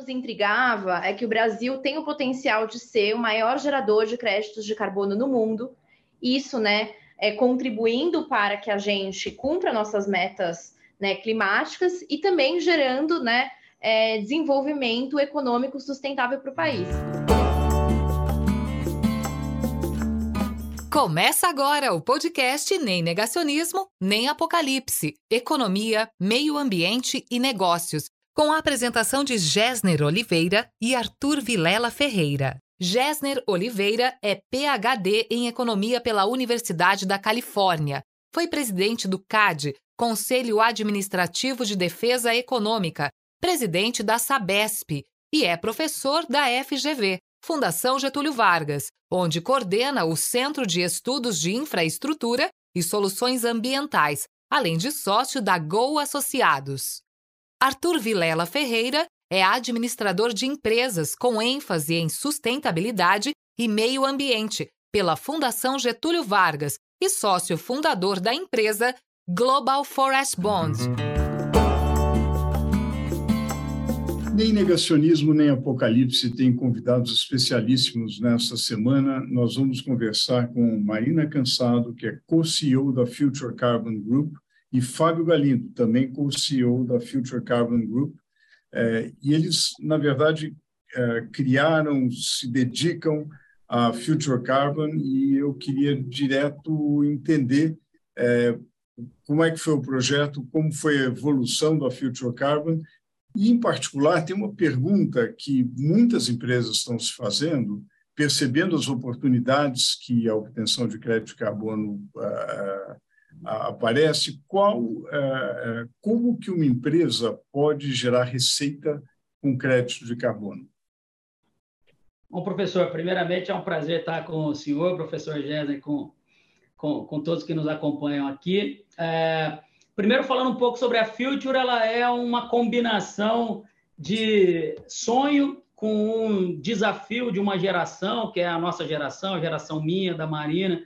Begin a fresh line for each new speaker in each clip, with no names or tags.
nos intrigava é que o Brasil tem o potencial de ser o maior gerador de créditos de carbono no mundo. Isso, né, é contribuindo para que a gente cumpra nossas metas né, climáticas e também gerando, né, é, desenvolvimento econômico sustentável para o país.
Começa agora o podcast Nem Negacionismo, Nem Apocalipse. Economia, Meio Ambiente e Negócios. Com a apresentação de Gessner Oliveira e Arthur Vilela Ferreira. Gessner Oliveira é PhD em Economia pela Universidade da Califórnia. Foi presidente do CAD, Conselho Administrativo de Defesa Econômica, presidente da Sabesp e é professor da FGV, Fundação Getúlio Vargas, onde coordena o Centro de Estudos de Infraestrutura e Soluções Ambientais, além de sócio da Go Associados. Arthur Vilela Ferreira é administrador de empresas com ênfase em sustentabilidade e meio ambiente pela Fundação Getúlio Vargas e sócio fundador da empresa Global Forest Bond.
Nem negacionismo nem apocalipse tem convidados especialíssimos nesta semana. Nós vamos conversar com Marina Cansado, que é co-CEO da Future Carbon Group, e Fábio Galindo, também co-CEO da Future Carbon Group. É, e eles, na verdade, é, criaram, se dedicam a Future Carbon, e eu queria direto entender é, como é que foi o projeto, como foi a evolução da Future Carbon e, em particular, tem uma pergunta que muitas empresas estão se fazendo, percebendo as oportunidades que a obtenção de crédito de carbono uh, aparece, qual, uh, como que uma empresa pode gerar receita com crédito de carbono?
Bom, professor, primeiramente é um prazer estar com o senhor, professor Gésner, com, com, com, todos que nos acompanham aqui. É, Primeiro, falando um pouco sobre a Future, ela é uma combinação de sonho com um desafio de uma geração, que é a nossa geração, a geração minha, da Marina,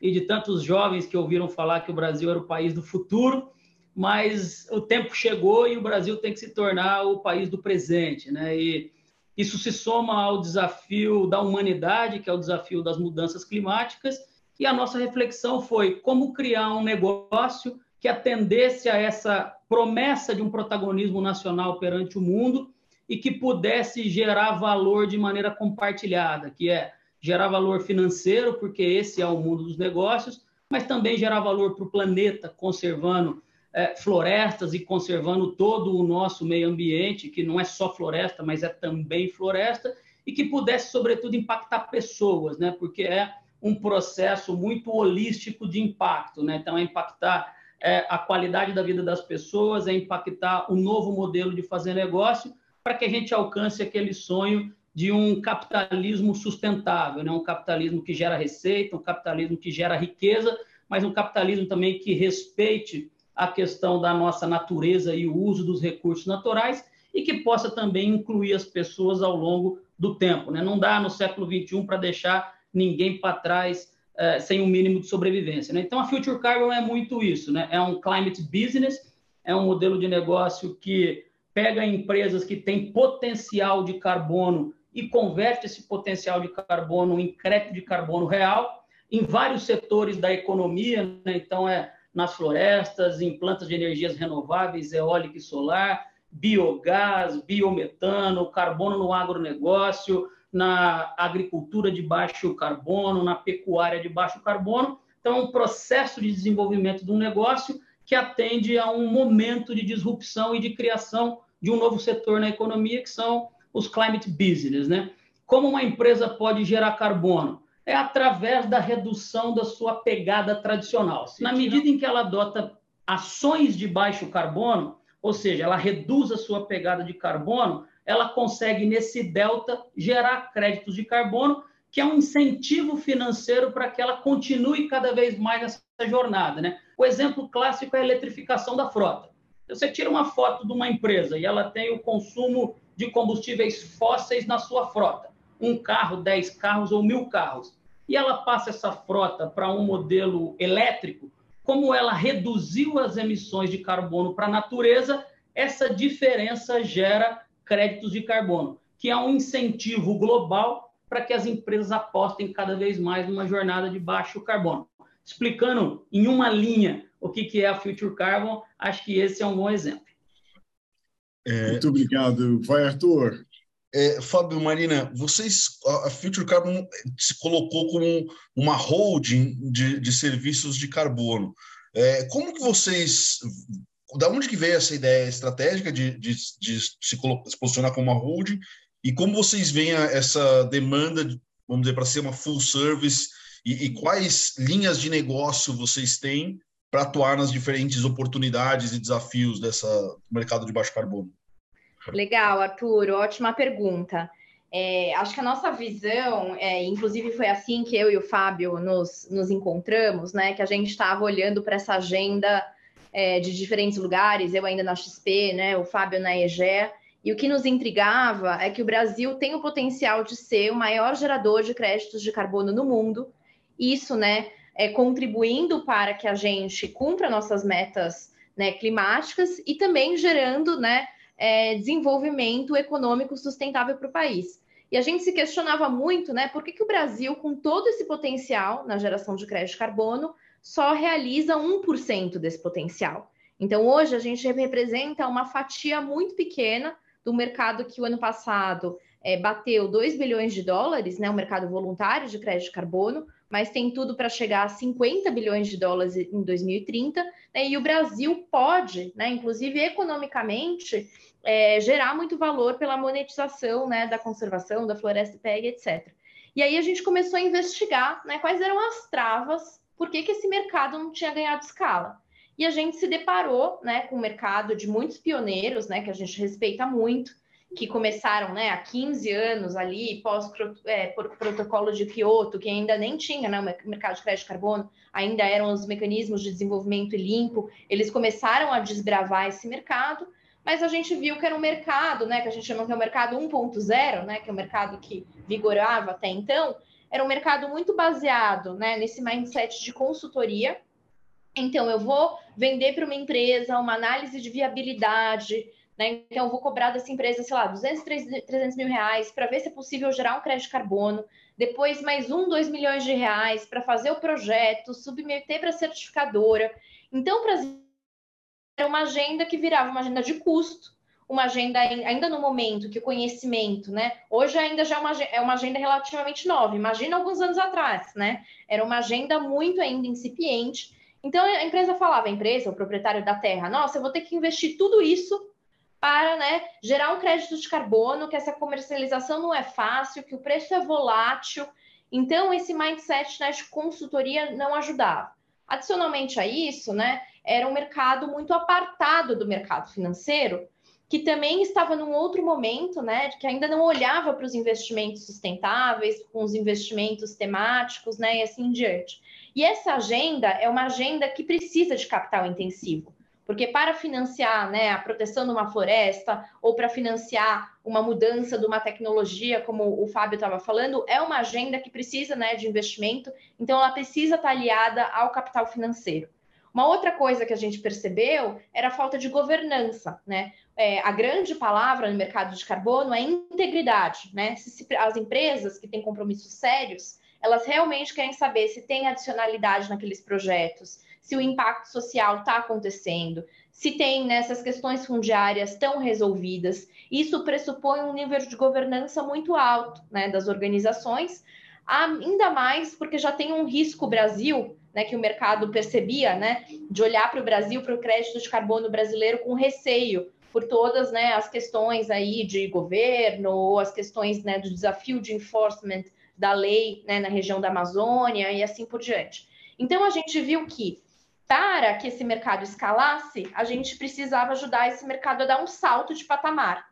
e de tantos jovens que ouviram falar que o Brasil era o país do futuro, mas o tempo chegou e o Brasil tem que se tornar o país do presente, né? E isso se soma ao desafio da humanidade, que é o desafio das mudanças climáticas, e a nossa reflexão foi como criar um negócio que atendesse a essa promessa de um protagonismo nacional perante o mundo e que pudesse gerar valor de maneira compartilhada, que é gerar valor financeiro, porque esse é o mundo dos negócios, mas também gerar valor para o planeta, conservando é, florestas e conservando todo o nosso meio ambiente, que não é só floresta, mas é também floresta, e que pudesse, sobretudo, impactar pessoas, né? porque é um processo muito holístico de impacto. Né? Então, é impactar é, a qualidade da vida das pessoas, é impactar o novo modelo de fazer negócio para que a gente alcance aquele sonho de um capitalismo sustentável, né? um capitalismo que gera receita, um capitalismo que gera riqueza, mas um capitalismo também que respeite a questão da nossa natureza e o uso dos recursos naturais e que possa também incluir as pessoas ao longo do tempo. Né? Não dá no século XXI para deixar ninguém para trás uh, sem um mínimo de sobrevivência. Né? Então, a Future Carbon é muito isso, né? é um climate business, é um modelo de negócio que pega empresas que têm potencial de carbono e converte esse potencial de carbono em crédito de carbono real em vários setores da economia, né? então é nas florestas, em plantas de energias renováveis, eólica e solar, biogás, biometano, carbono no agronegócio, na agricultura de baixo carbono, na pecuária de baixo carbono. Então, é um processo de desenvolvimento de um negócio que atende a um momento de disrupção e de criação de um novo setor na economia, que são os climate business. Né? Como uma empresa pode gerar carbono? É através da redução da sua pegada tradicional. Na medida em que ela adota ações de baixo carbono, ou seja, ela reduz a sua pegada de carbono, ela consegue, nesse delta, gerar créditos de carbono, que é um incentivo financeiro para que ela continue cada vez mais nessa jornada. Né? O exemplo clássico é a eletrificação da frota. Você tira uma foto de uma empresa e ela tem o consumo de combustíveis fósseis na sua frota, um carro, dez carros ou mil carros, e ela passa essa frota para um modelo elétrico, como ela reduziu as emissões de carbono para a natureza, essa diferença gera créditos de carbono, que é um incentivo global para que as empresas apostem cada vez mais numa jornada de baixo carbono. Explicando em uma linha o que, é a Future Carbon, acho que esse é um bom exemplo.
É... Muito obrigado. Vai, Arthur.
É, Fábio Marina, vocês, a Future Carbon se colocou como uma holding de, de serviços de carbono. É, como que vocês, da onde que veio essa ideia estratégica de, de, de se, se, posicionar como uma holding e como vocês veem essa demanda, vamos dizer, para ser uma full service e, e quais linhas de negócio vocês têm para atuar nas diferentes oportunidades e desafios dessa mercado de baixo carbono?
Legal, Arthur, ótima pergunta. É, acho que a nossa visão, é, inclusive foi assim que eu e o Fábio nos, nos encontramos, né? Que a gente estava olhando para essa agenda é, de diferentes lugares, eu ainda na XP, né? O Fábio na EGE. E o que nos intrigava é que o Brasil tem o potencial de ser o maior gerador de créditos de carbono no mundo. Isso, né? É, contribuindo para que a gente cumpra nossas metas né, climáticas e também gerando, né? É, desenvolvimento econômico sustentável para o país. E a gente se questionava muito, né, por que, que o Brasil, com todo esse potencial na geração de crédito de carbono, só realiza 1% desse potencial. Então, hoje, a gente representa uma fatia muito pequena do mercado que o ano passado é, bateu 2 bilhões de dólares, né, o mercado voluntário de crédito de carbono, mas tem tudo para chegar a 50 bilhões de dólares em 2030, né, e o Brasil pode, né, inclusive economicamente, é, gerar muito valor pela monetização né, da conservação, da floresta PEG, etc. E aí a gente começou a investigar né, quais eram as travas, por que, que esse mercado não tinha ganhado escala. E a gente se deparou né, com um mercado de muitos pioneiros, né, que a gente respeita muito, que começaram né, há 15 anos ali, pós é, protocolo de Kyoto, que ainda nem tinha né, o mercado de crédito de carbono, ainda eram os mecanismos de desenvolvimento limpo, eles começaram a desbravar esse mercado, mas a gente viu que era um mercado, né, que a gente chama que é o mercado 1.0, né, que é o mercado que vigorava até então, era um mercado muito baseado, né, nesse mindset de consultoria. Então, eu vou vender para uma empresa uma análise de viabilidade, né, então eu vou cobrar dessa empresa, sei lá, 200, 300 mil reais para ver se é possível gerar um crédito de carbono, depois mais um, dois milhões de reais para fazer o projeto, submeter para a certificadora. Então, para era uma agenda que virava uma agenda de custo, uma agenda ainda no momento que o conhecimento, né? Hoje ainda já é uma, é uma agenda relativamente nova. Imagina alguns anos atrás, né? Era uma agenda muito ainda incipiente. Então a empresa falava, a empresa, o proprietário da terra, nossa, eu vou ter que investir tudo isso para né, gerar um crédito de carbono, que essa comercialização não é fácil, que o preço é volátil. Então, esse mindset né, de consultoria não ajudava. Adicionalmente a isso, né, era um mercado muito apartado do mercado financeiro, que também estava num outro momento, né, que ainda não olhava para os investimentos sustentáveis, com os investimentos temáticos, né, e assim em diante. E essa agenda é uma agenda que precisa de capital intensivo, porque para financiar, né, a proteção de uma floresta ou para financiar uma mudança de uma tecnologia, como o Fábio estava falando, é uma agenda que precisa, né, de investimento, então ela precisa estar aliada ao capital financeiro. Uma outra coisa que a gente percebeu era a falta de governança, né? É, a grande palavra no mercado de carbono é integridade, né? Se, se, as empresas que têm compromissos sérios, elas realmente querem saber se tem adicionalidade naqueles projetos, se o impacto social está acontecendo, se tem nessas né, questões fundiárias estão resolvidas. Isso pressupõe um nível de governança muito alto né, das organizações, ainda mais porque já tem um risco Brasil né, que o mercado percebia, né, de olhar para o Brasil, para o crédito de carbono brasileiro com receio por todas né, as questões aí de governo, ou as questões né, do desafio de enforcement da lei né, na região da Amazônia e assim por diante. Então a gente viu que para que esse mercado escalasse, a gente precisava ajudar esse mercado a dar um salto de patamar.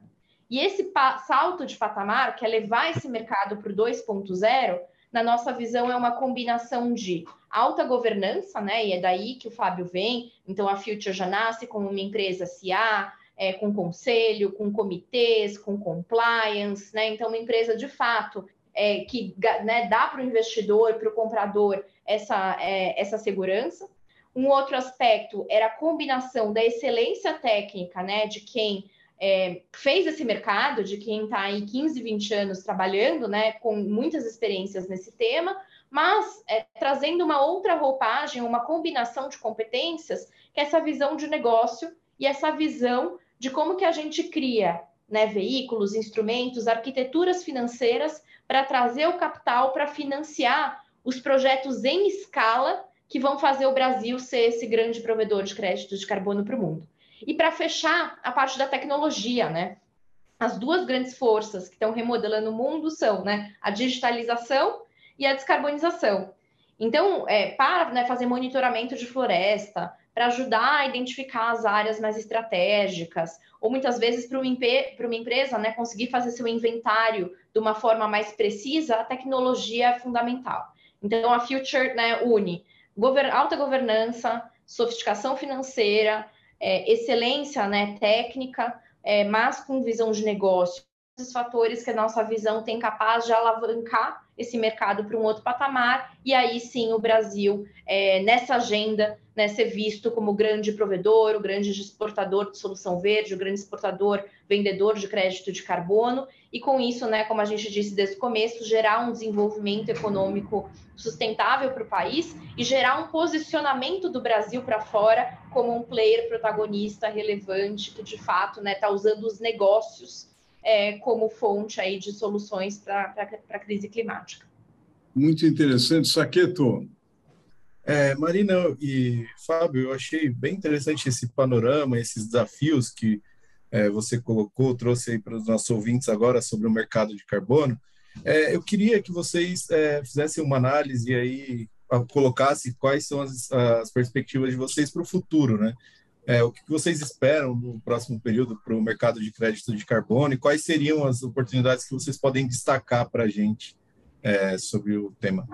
E esse pa salto de patamar, que é levar esse mercado para o 2.0, na nossa visão, é uma combinação de alta governança, né? E é daí que o Fábio vem. Então, a Future já nasce como uma empresa SA, é, com conselho, com comitês, com compliance, né? Então, uma empresa de fato é, que né, dá para o investidor, para o comprador, essa, é, essa segurança. Um outro aspecto era a combinação da excelência técnica, né, de quem é, fez esse mercado de quem está aí 15, 20 anos trabalhando, né, com muitas experiências nesse tema, mas é, trazendo uma outra roupagem, uma combinação de competências, que é essa visão de negócio e essa visão de como que a gente cria né, veículos, instrumentos, arquiteturas financeiras para trazer o capital para financiar os projetos em escala que vão fazer o Brasil ser esse grande provedor de crédito de carbono para o mundo. E para fechar, a parte da tecnologia, né? As duas grandes forças que estão remodelando o mundo são né, a digitalização e a descarbonização. Então, é, para né, fazer monitoramento de floresta, para ajudar a identificar as áreas mais estratégicas, ou muitas vezes para uma, empresa né, conseguir fazer seu inventário de uma forma mais precisa, a tecnologia é fundamental. Então, a Future né, une alta governança, sofisticação financeira, é, excelência né, técnica, é, mas com visão de negócio. Os fatores que a nossa visão tem capaz de alavancar esse mercado para um outro patamar, e aí sim o Brasil, é, nessa agenda, né, ser visto como grande provedor, o grande exportador de solução verde, o grande exportador, vendedor de crédito de carbono, e com isso, né, como a gente disse desde o começo, gerar um desenvolvimento econômico sustentável para o país e gerar um posicionamento do Brasil para fora como um player protagonista relevante que de fato está né, tá usando os negócios é, como fonte aí de soluções para a crise climática.
Muito interessante, Saqueto.
É, Marina e Fábio, eu achei bem interessante esse panorama, esses desafios que é, você colocou, trouxe aí para os nossos ouvintes agora sobre o mercado de carbono. É, eu queria que vocês é, fizessem uma análise aí, colocassem quais são as, as perspectivas de vocês para o futuro, né? É, o que vocês esperam no próximo período para o mercado de crédito de carbono e quais seriam as oportunidades que vocês podem destacar para a gente é, sobre o tema?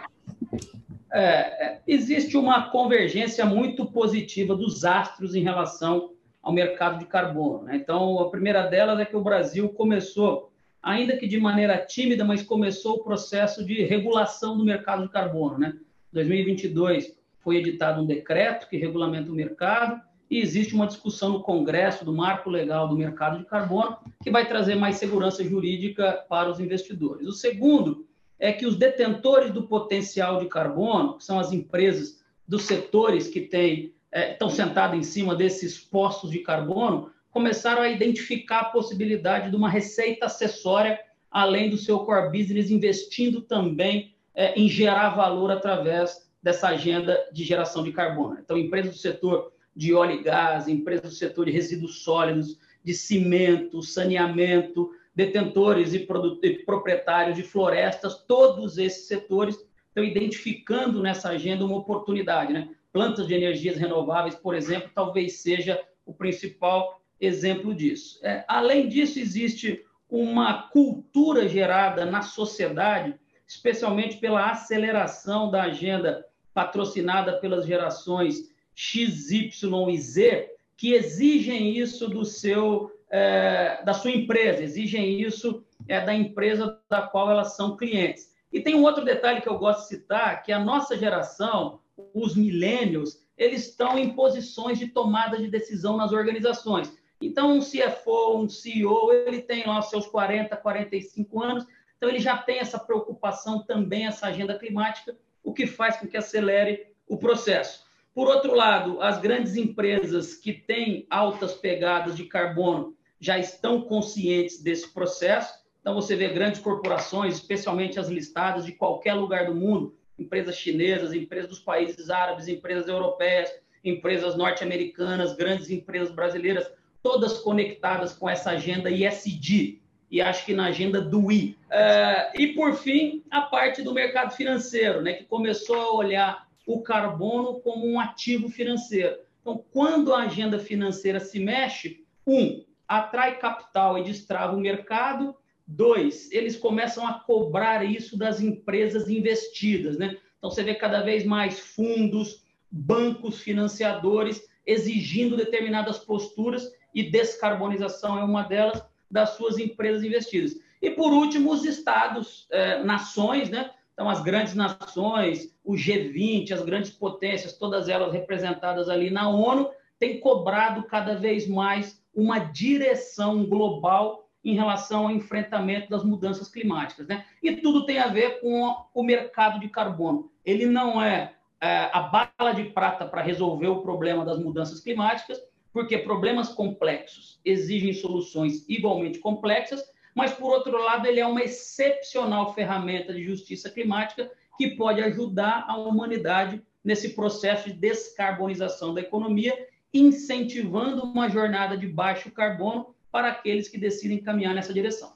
É, é, existe uma convergência muito positiva dos astros em relação ao mercado de carbono. Né? Então, a primeira delas é que o Brasil começou, ainda que de maneira tímida, mas começou o processo de regulação do mercado de carbono. Né? Em 2022 foi editado um decreto que regulamenta o mercado e existe uma discussão no Congresso do marco legal do mercado de carbono que vai trazer mais segurança jurídica para os investidores. O segundo é que os detentores do potencial de carbono, que são as empresas dos setores que têm, é, estão sentados em cima desses postos de carbono, começaram a identificar a possibilidade de uma receita acessória, além do seu core business, investindo também é, em gerar valor através dessa agenda de geração de carbono. Então, empresas do setor de óleo e gás, empresas do setor de resíduos sólidos, de cimento, saneamento, detentores e, e proprietários de florestas, todos esses setores estão identificando nessa agenda uma oportunidade. Né? Plantas de energias renováveis, por exemplo, talvez seja o principal exemplo disso. É, além disso, existe uma cultura gerada na sociedade, especialmente pela aceleração da agenda patrocinada pelas gerações X, Y e Z que exigem isso do seu é, da sua empresa, exigem isso é, da empresa da qual elas são clientes. E tem um outro detalhe que eu gosto de citar, que a nossa geração, os milênios, eles estão em posições de tomada de decisão nas organizações. Então, um CFO, um CEO, ele tem lá seus 40, 45 anos, então ele já tem essa preocupação também, essa agenda climática, o que faz com que acelere o processo. Por outro lado, as grandes empresas que têm altas pegadas de carbono já estão conscientes desse processo. Então, você vê grandes corporações, especialmente as listadas de qualquer lugar do mundo, empresas chinesas, empresas dos países árabes, empresas europeias, empresas norte-americanas, grandes empresas brasileiras, todas conectadas com essa agenda ISD, e acho que na agenda do I. Uh, e, por fim, a parte do mercado financeiro, né, que começou a olhar o carbono como um ativo financeiro. Então, quando a agenda financeira se mexe, um, atrai capital e destrava o mercado. Dois, eles começam a cobrar isso das empresas investidas, né? Então, você vê cada vez mais fundos, bancos, financiadores exigindo determinadas posturas e descarbonização é uma delas das suas empresas investidas. E, por último, os estados, eh, nações, né? Então, as grandes nações, o G20, as grandes potências, todas elas representadas ali na ONU, têm cobrado cada vez mais uma direção global em relação ao enfrentamento das mudanças climáticas. Né? E tudo tem a ver com o mercado de carbono. Ele não é, é a bala de prata para resolver o problema das mudanças climáticas, porque problemas complexos exigem soluções igualmente complexas, mas, por outro lado, ele é uma excepcional ferramenta de justiça climática que pode ajudar a humanidade nesse processo de descarbonização da economia, incentivando uma jornada de baixo carbono para aqueles que decidem caminhar nessa direção.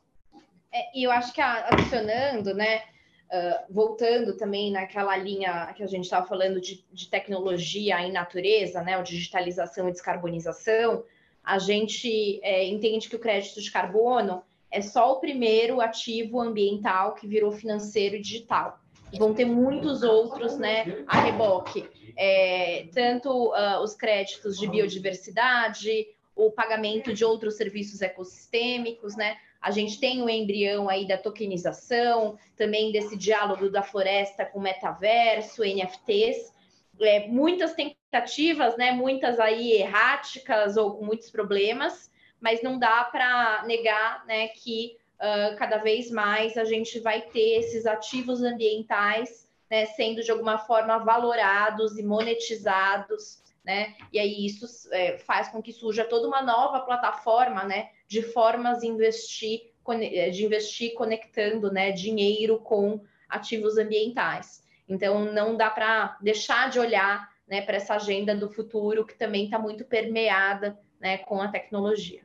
É, e eu acho que adicionando, né, uh, voltando também naquela linha que a gente estava falando de, de, tecnologia em natureza, né, digitalização e descarbonização, a gente é, entende que o crédito de carbono é só o primeiro ativo ambiental que virou financeiro e digital. Vão ter muitos outros, né, a reboque. É, tanto uh, os créditos de biodiversidade, o pagamento de outros serviços ecossistêmicos, né? A gente tem o embrião aí da tokenização, também desse diálogo da floresta com metaverso, NFTs, é, muitas tentativas, né? Muitas aí erráticas ou com muitos problemas, mas não dá para negar, né? Que uh, cada vez mais a gente vai ter esses ativos ambientais, né? Sendo de alguma forma valorados e monetizados né? E aí isso é, faz com que surja toda uma nova plataforma, né? De formas de investir, é, de investir conectando, né? Dinheiro com ativos ambientais. Então não dá para deixar de olhar, né? Para essa agenda do futuro que também está muito permeada, né? Com a tecnologia.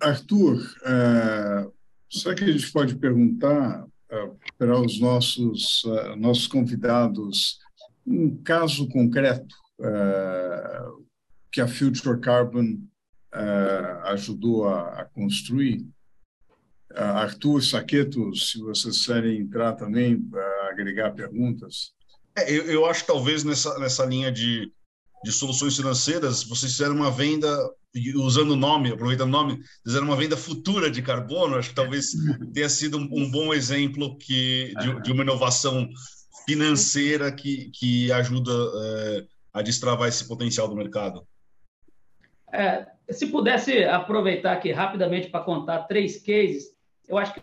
Arthur, é, será que a gente pode perguntar é, para os nossos, uh, nossos convidados um caso concreto que a Future Carbon ajudou a, a construir. Arthur, Saqueto, se vocês querem entrar também, para agregar perguntas.
É, eu, eu, acho que talvez nessa, nessa linha de, de soluções financeiras, vocês fizeram uma venda, usando o nome, aproveitando o nome, fizeram uma venda futura de carbono, acho que talvez tenha sido um, um bom exemplo que, de, de uma inovação financeira que, que ajuda é, a destravar esse potencial do mercado?
É, se pudesse aproveitar aqui rapidamente para contar três cases, eu acho que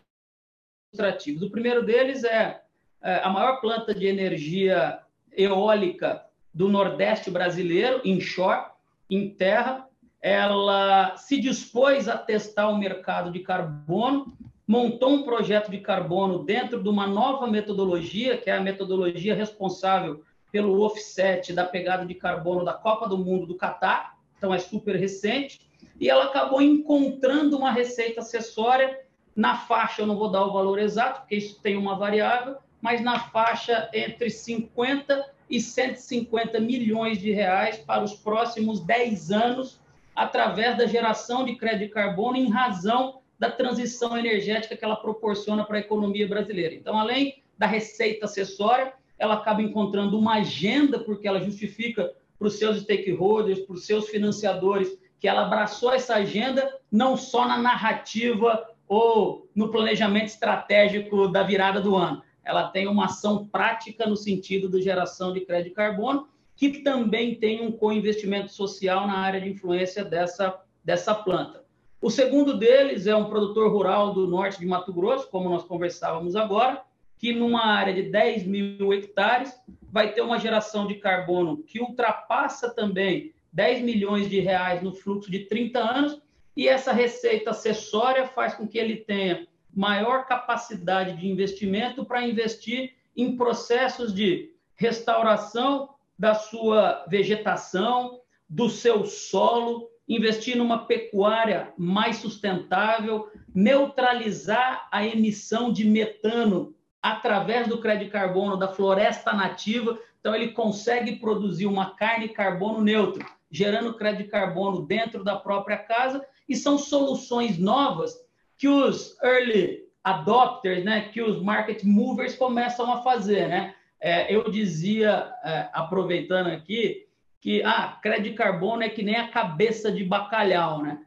ilustrativos. O primeiro deles é, é a maior planta de energia eólica do Nordeste brasileiro, inshore, em terra. Ela se dispôs a testar o mercado de carbono montou um projeto de carbono dentro de uma nova metodologia, que é a metodologia responsável pelo offset da pegada de carbono da Copa do Mundo do Catar, então é super recente, e ela acabou encontrando uma receita acessória na faixa, eu não vou dar o valor exato, porque isso tem uma variável, mas na faixa entre 50 e 150 milhões de reais para os próximos 10 anos, através da geração de crédito de carbono em razão da transição energética que ela proporciona para a economia brasileira. Então, além da receita acessória, ela acaba encontrando uma agenda, porque ela justifica para os seus stakeholders, para os seus financiadores, que ela abraçou essa agenda não só na narrativa ou no planejamento estratégico da virada do ano. Ela tem uma ação prática no sentido de geração de crédito de carbono, que também tem um co-investimento social na área de influência dessa, dessa planta. O segundo deles é um produtor rural do norte de Mato Grosso, como nós conversávamos agora, que numa área de 10 mil hectares vai ter uma geração de carbono que ultrapassa também 10 milhões de reais no fluxo de 30 anos, e essa receita acessória faz com que ele tenha maior capacidade de investimento para investir em processos de restauração da sua vegetação, do seu solo, investir numa pecuária mais sustentável, neutralizar a emissão de metano através do crédito carbono da floresta nativa. Então, ele consegue produzir uma carne carbono neutro, gerando crédito carbono dentro da própria casa. E são soluções novas que os early adopters, né, que os market movers começam a fazer. Né? É, eu dizia, é, aproveitando aqui, que ah, crédito de carbono é que nem a cabeça de bacalhau, né?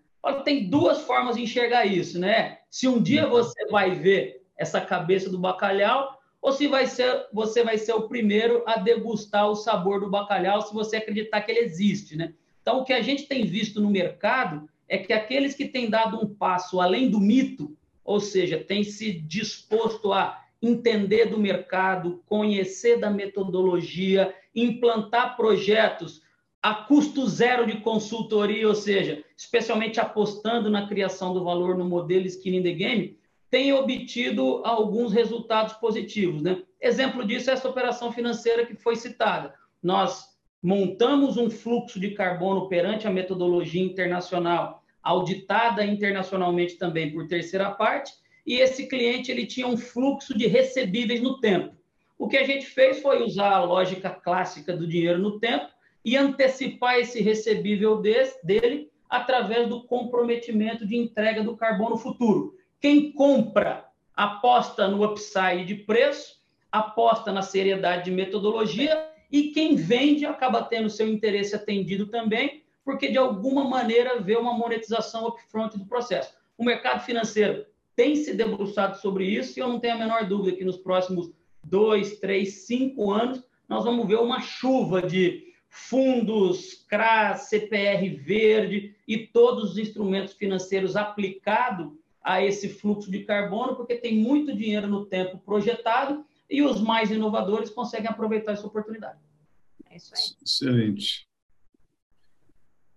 Tem duas formas de enxergar isso, né? Se um dia você vai ver essa cabeça do bacalhau, ou se vai ser, você vai ser o primeiro a degustar o sabor do bacalhau, se você acreditar que ele existe, né? Então, o que a gente tem visto no mercado é que aqueles que têm dado um passo além do mito, ou seja, têm se disposto a entender do mercado, conhecer da metodologia, implantar projetos a custo zero de consultoria, ou seja, especialmente apostando na criação do valor no modelo Skin in the Game, tem obtido alguns resultados positivos. Né? Exemplo disso é essa operação financeira que foi citada. Nós montamos um fluxo de carbono perante a metodologia internacional, auditada internacionalmente também por terceira parte, e esse cliente ele tinha um fluxo de recebíveis no tempo. O que a gente fez foi usar a lógica clássica do dinheiro no tempo e antecipar esse recebível desse, dele através do comprometimento de entrega do carbono futuro. Quem compra aposta no upside de preço, aposta na seriedade de metodologia e quem vende acaba tendo seu interesse atendido também, porque de alguma maneira vê uma monetização upfront do processo. O mercado financeiro tem se debruçado sobre isso e eu não tenho a menor dúvida que nos próximos dois, três, cinco anos nós vamos ver uma chuva de fundos, CRAS, CPR verde e todos os instrumentos financeiros aplicados a esse fluxo de carbono, porque tem muito dinheiro no tempo projetado e os mais inovadores conseguem aproveitar essa oportunidade.
É isso aí.
Excelente.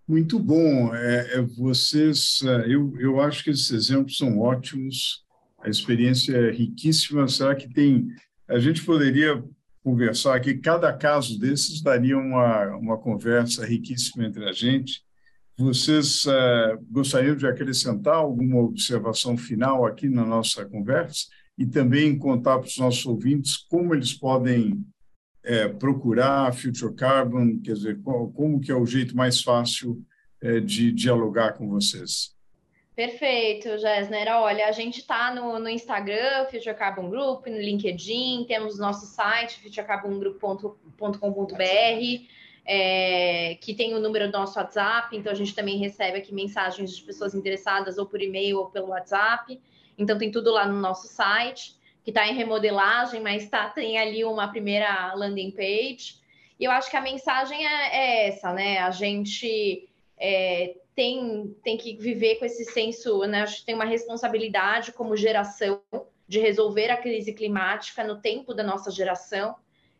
Muito bom. É, é, vocês, é, eu, eu acho que esses exemplos são ótimos. A experiência é riquíssima. Será que tem? A gente poderia conversar aqui. Cada caso desses daria uma, uma conversa riquíssima entre a gente. Vocês uh, gostariam de acrescentar alguma observação final aqui na nossa conversa e também contar para os nossos ouvintes como eles podem é, procurar Future Carbon, quer dizer, como, como que é o jeito mais fácil é, de dialogar com vocês?
Perfeito, Gessner. Olha, a gente está no, no, Instagram, Future Carbon Group, no LinkedIn, temos nosso site, futurecarbongroup.com.br, é, que tem o número do nosso WhatsApp, então a gente também recebe aqui mensagens de pessoas interessadas ou por e-mail ou pelo WhatsApp. Então tem tudo lá no nosso site, que está em remodelagem, mas tá, tem ali uma primeira landing page. E eu acho que a mensagem é, é essa, né? A gente é, tem, tem que viver com esse senso, né? Acho que tem uma responsabilidade como geração de resolver a crise climática no tempo da nossa geração.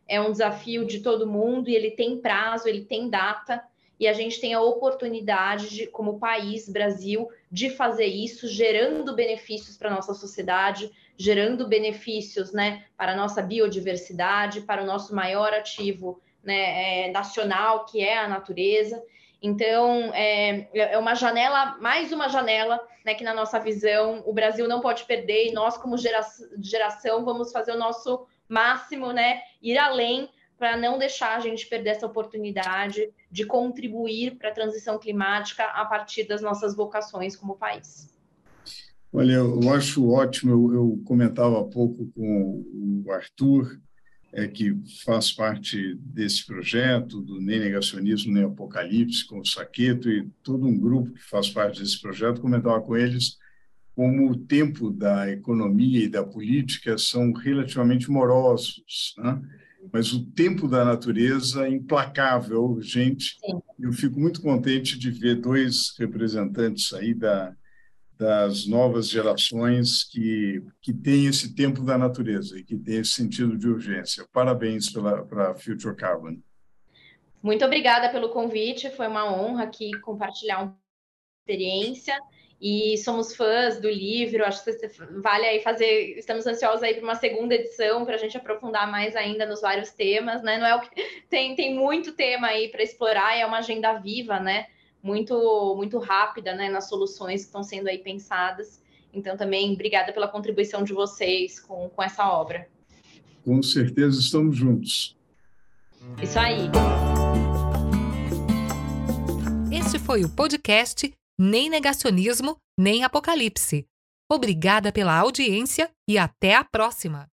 É um desafio de todo mundo e ele tem prazo, ele tem data, e a gente tem a oportunidade de, como país, Brasil, de fazer isso, gerando benefícios para a nossa sociedade, gerando benefícios né, para a nossa biodiversidade, para o nosso maior ativo né, é, nacional, que é a natureza. Então, é, é uma janela, mais uma janela, né, que na nossa visão o Brasil não pode perder e nós, como geração, vamos fazer o nosso máximo, né, ir além para não deixar a gente perder essa oportunidade de contribuir para a transição climática a partir das nossas vocações como país.
Olha, eu acho ótimo, eu, eu comentava há pouco com o Arthur, é, que faz parte desse projeto, do Nem Negacionismo, Nem Apocalipse, com o Saqueto e todo um grupo que faz parte desse projeto, comentava com eles como o tempo da economia e da política são relativamente morosos, né? mas o tempo da natureza é implacável, urgente. Sim. Eu fico muito contente de ver dois representantes aí da, das novas gerações que, que têm esse tempo da natureza e que têm esse sentido de urgência. Parabéns para a Future Carbon.
Muito obrigada pelo convite, foi uma honra aqui compartilhar uma experiência e somos fãs do livro, acho que vale aí fazer, estamos ansiosos aí para uma segunda edição para a gente aprofundar mais ainda nos vários temas, né? Não é o que tem, tem muito tema aí para explorar, é uma agenda viva, né? Muito, muito rápida né, nas soluções que estão sendo aí pensadas. Então, também, obrigada pela contribuição de vocês com, com essa obra.
Com certeza estamos juntos.
Isso aí.
Este foi o podcast Nem Negacionismo, Nem Apocalipse. Obrigada pela audiência e até a próxima!